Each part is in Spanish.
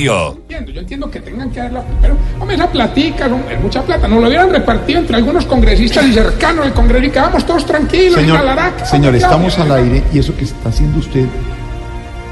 Yo. entiendo, yo entiendo que tengan que darla, pero hombre, esa platica es mucha plata, nos lo hubieran repartido entre algunos congresistas y cercanos del Congreso y quedamos todos tranquilos. y Señor, Galarac, señor, estamos al aire y eso que está haciendo usted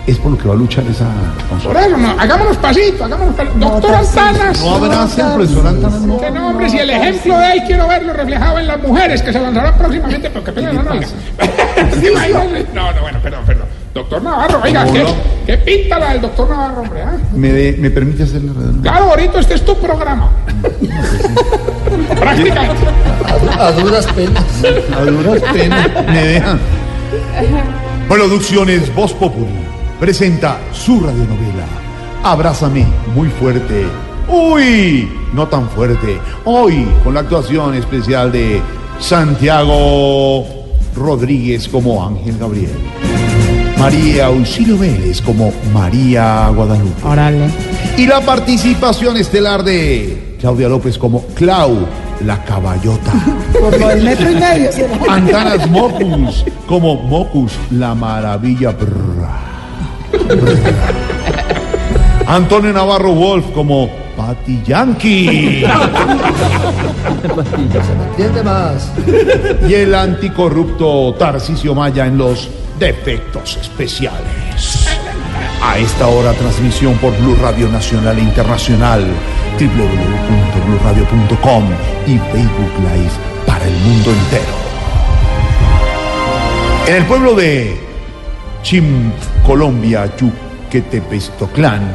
es por lo que va a luchar esa Por consulta. eso, no, hagámonos pasito, hagámonos pasito. Doctor Antanas. No abrace al profesor Antana, no. Que no, hombre, si el ejemplo de él quiero verlo reflejado en las mujeres que se lanzarán próximamente, pero que peleen la nalga. ¿Se imaginan? No, no, bueno, perdón, perdón. Doctor Navarro, oiga, ¿qué, no. qué pinta la del doctor Navarro, hombre? ah? ¿Me, de- ¿Me permite hacerle redondeo? Claro, ahorita este es tu programa. Prácticamente. A duras penas. A duras penas me dejan. Producciones Voz Populi presenta su radionovela Abrázame muy fuerte. Uy, no tan fuerte. Hoy con la actuación especial de Santiago Rodríguez como Ángel Gabriel. María Auxilio Vélez como María Guadalupe. Órale. Y la participación estelar de Claudia López como Clau, la caballota. Como el metro y medio. Antanas Mocus como Mocus, la maravilla. Brr. Brr. Antonio Navarro Wolf como Patty Yankee. ¿Entiende más? Y el anticorrupto Tarcisio Maya en los defectos especiales. A esta hora transmisión por Blue Radio Nacional e Internacional, www.bluradio.com y Facebook Live para el mundo entero. En el pueblo de Chim, Colombia, Yuquetepestoclán,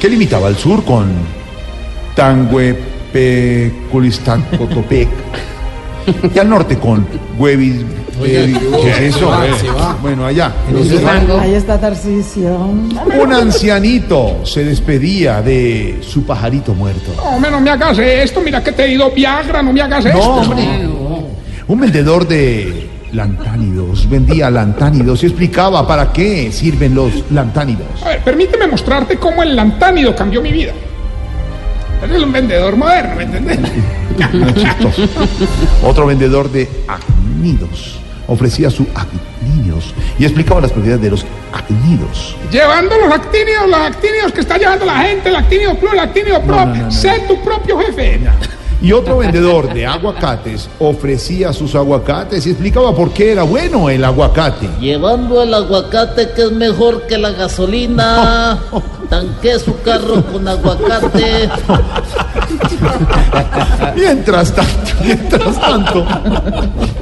que limitaba al sur con Tanguepeculistán, Cotopec, y al norte con Huevis. eh, ¿Qué es eso? Bueno, allá. en ese rango. Ahí está Tarcisio. Un ancianito se despedía de su pajarito muerto. No, hombre, no me hagas esto. Mira que te he ido Viagra, no me hagas esto. No, hombre. Un vendedor de lantánidos vendía lantánidos y explicaba para qué sirven los lantánidos. A ver, permíteme mostrarte cómo el lantánido cambió mi vida. Eres un vendedor moderno, ¿me entendés? Chistoso. Otro vendedor de acnidos ofrecía su acnidos y explicaba las propiedades de los acnidos. Llevando los actinios, los actinios que está llevando la gente, el actinio plus, el actinio pro. no, no. Sé tu propio jefe. Y otro vendedor de aguacates ofrecía sus aguacates y explicaba por qué era bueno el aguacate. Llevando el aguacate que es mejor que la gasolina. Tanqué su carro con aguacate. Mientras tanto, mientras tanto,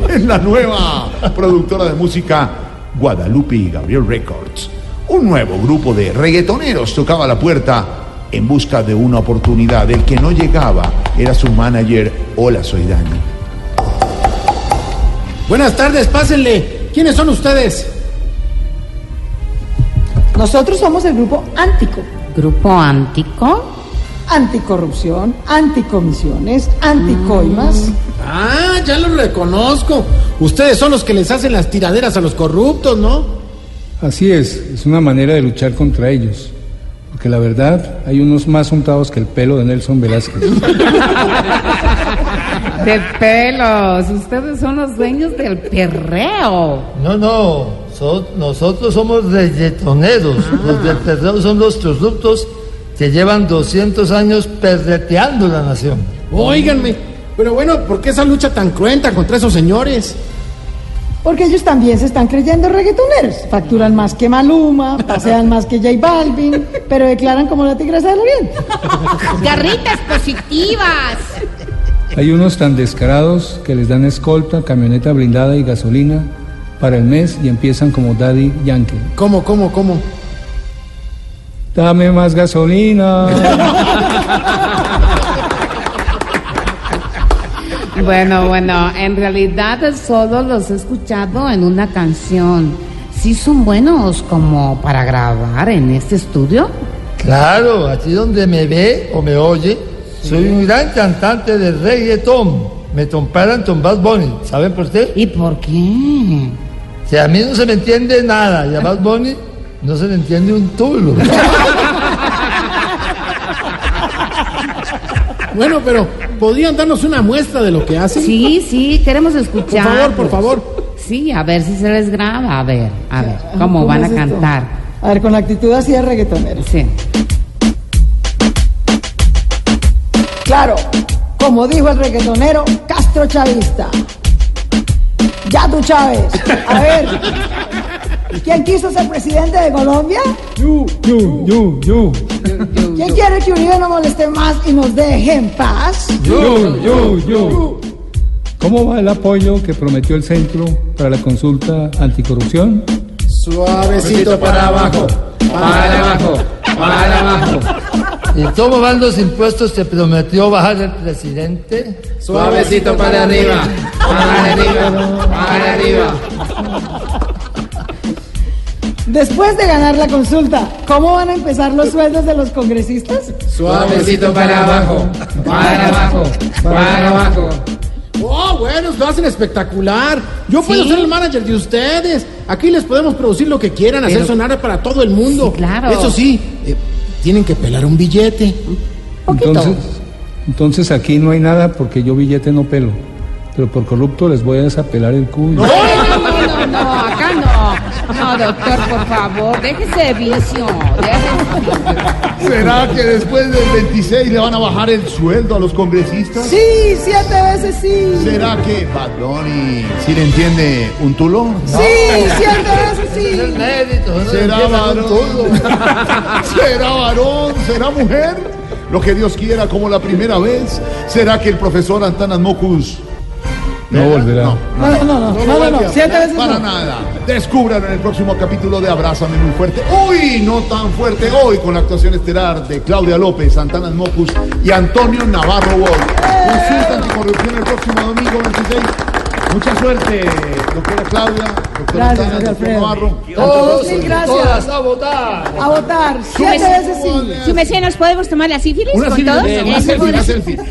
en la nueva productora de música Guadalupe y Gabriel Records, un nuevo grupo de reggaetoneros tocaba la puerta en busca de una oportunidad. El que no llegaba era su manager. Hola, soy Dani. Buenas tardes, pásenle. ¿Quiénes son ustedes? Nosotros somos el grupo Antico. Grupo Antico. Anticorrupción, anticomisiones, anticoimas. Ah, ya los reconozco. Ustedes son los que les hacen las tiraderas a los corruptos, ¿no? Así es, es una manera de luchar contra ellos. Porque la verdad, hay unos más untados que el pelo de Nelson Velázquez. De pelos. Ustedes son los dueños del perreo. No, no, so- nosotros somos reggaetoneros. Los del perreo son los corruptos que llevan 200 años perreteando la nación. Óiganme. Pero bueno, ¿por qué esa lucha tan cruenta contra esos señores? Porque ellos también se están creyendo reggaetoneros. Facturan más que Maluma, pasean más que J Balvin, pero declaran como la tigresa del oriente. Garritas positivas. Hay unos tan descarados que les dan escolta, camioneta blindada y gasolina para el mes y empiezan como Daddy Yankee. ¿Cómo, cómo, cómo? Dame más gasolina. Bueno, bueno, en realidad solo los he escuchado en una canción. ¿Sí son buenos como para grabar en este estudio? Claro, aquí donde me ve o me oye, soy un gran cantante de reggaetón. Me comparan con Bad Bunny. ¿Saben por qué? ¿Y por qué? Que a mí no se me entiende nada y a Bad Bunny no se le entiende un tulo. Bueno, pero ¿podrían darnos una muestra de lo que hacen? Sí, sí, queremos Por escuchar. favor, por favor. Sí, a ver si se les graba. A ver, a ver, ¿cómo van a esto? cantar? A ver, con la actitud así de reggaetonero. Sí. Claro, como dijo el reggaetonero, Castro Chavista. Ya tú Chávez. A ver, ¿quién quiso ser presidente de Colombia? Yu, yu, yu, yu. ¿Quién quiere que Uribe no moleste más y nos deje en paz? Yu, yu, yu. ¿Cómo va el apoyo que prometió el centro para la consulta anticorrupción? Suavecito para abajo, para abajo, para abajo. ¿Y cómo van los impuestos que prometió bajar el presidente? Suavecito para arriba, para arriba, para arriba. Después de ganar la consulta, ¿cómo van a empezar los sueldos de los congresistas? Suavecito para abajo, para abajo, para abajo. Oh, bueno, lo hacen espectacular. Yo puedo Sí. ser el manager de ustedes. Aquí les podemos producir lo que quieran, hacer sonar para todo el mundo. Sí, claro. Eso sí, eh, tienen que pelar un billete. Poquito. Entonces, entonces aquí no hay nada porque yo billete no pelo. Pero por corrupto les voy a desapelar el culo. No, no, no, acá no. No, doctor, por favor, déjese de vicio. déjese- ¿Será que después del 26 le van a bajar el sueldo a los congresistas? Sí, siete veces sí. ¿Será que Bad Bunny sí le entiende un tulo? Sí, siete veces sí. ¿Será varón? ¿Será varón? ¿Será mujer? Lo que Dios quiera como la primera vez. ¿Será que el profesor Antanas Mocus No volverá. No, no, no, no, no, no, siete veces Para nada. Descubran en el próximo capítulo de Abrázame muy fuerte. Hoy, no tan fuerte, hoy con la actuación estelar de Claudia López, Antanas Mocus y Antonio Navarro Boy. Consulta anticorrupción el próximo domingo 26. Mucha suerte, doctora Claudia, doctora Gracias, doctor. Navarro. Todos Mil gracias. todas a votar. A votar, siete veces sí. Su merced, ¿nos podemos tomar la sífilis Una con sífilis, todos?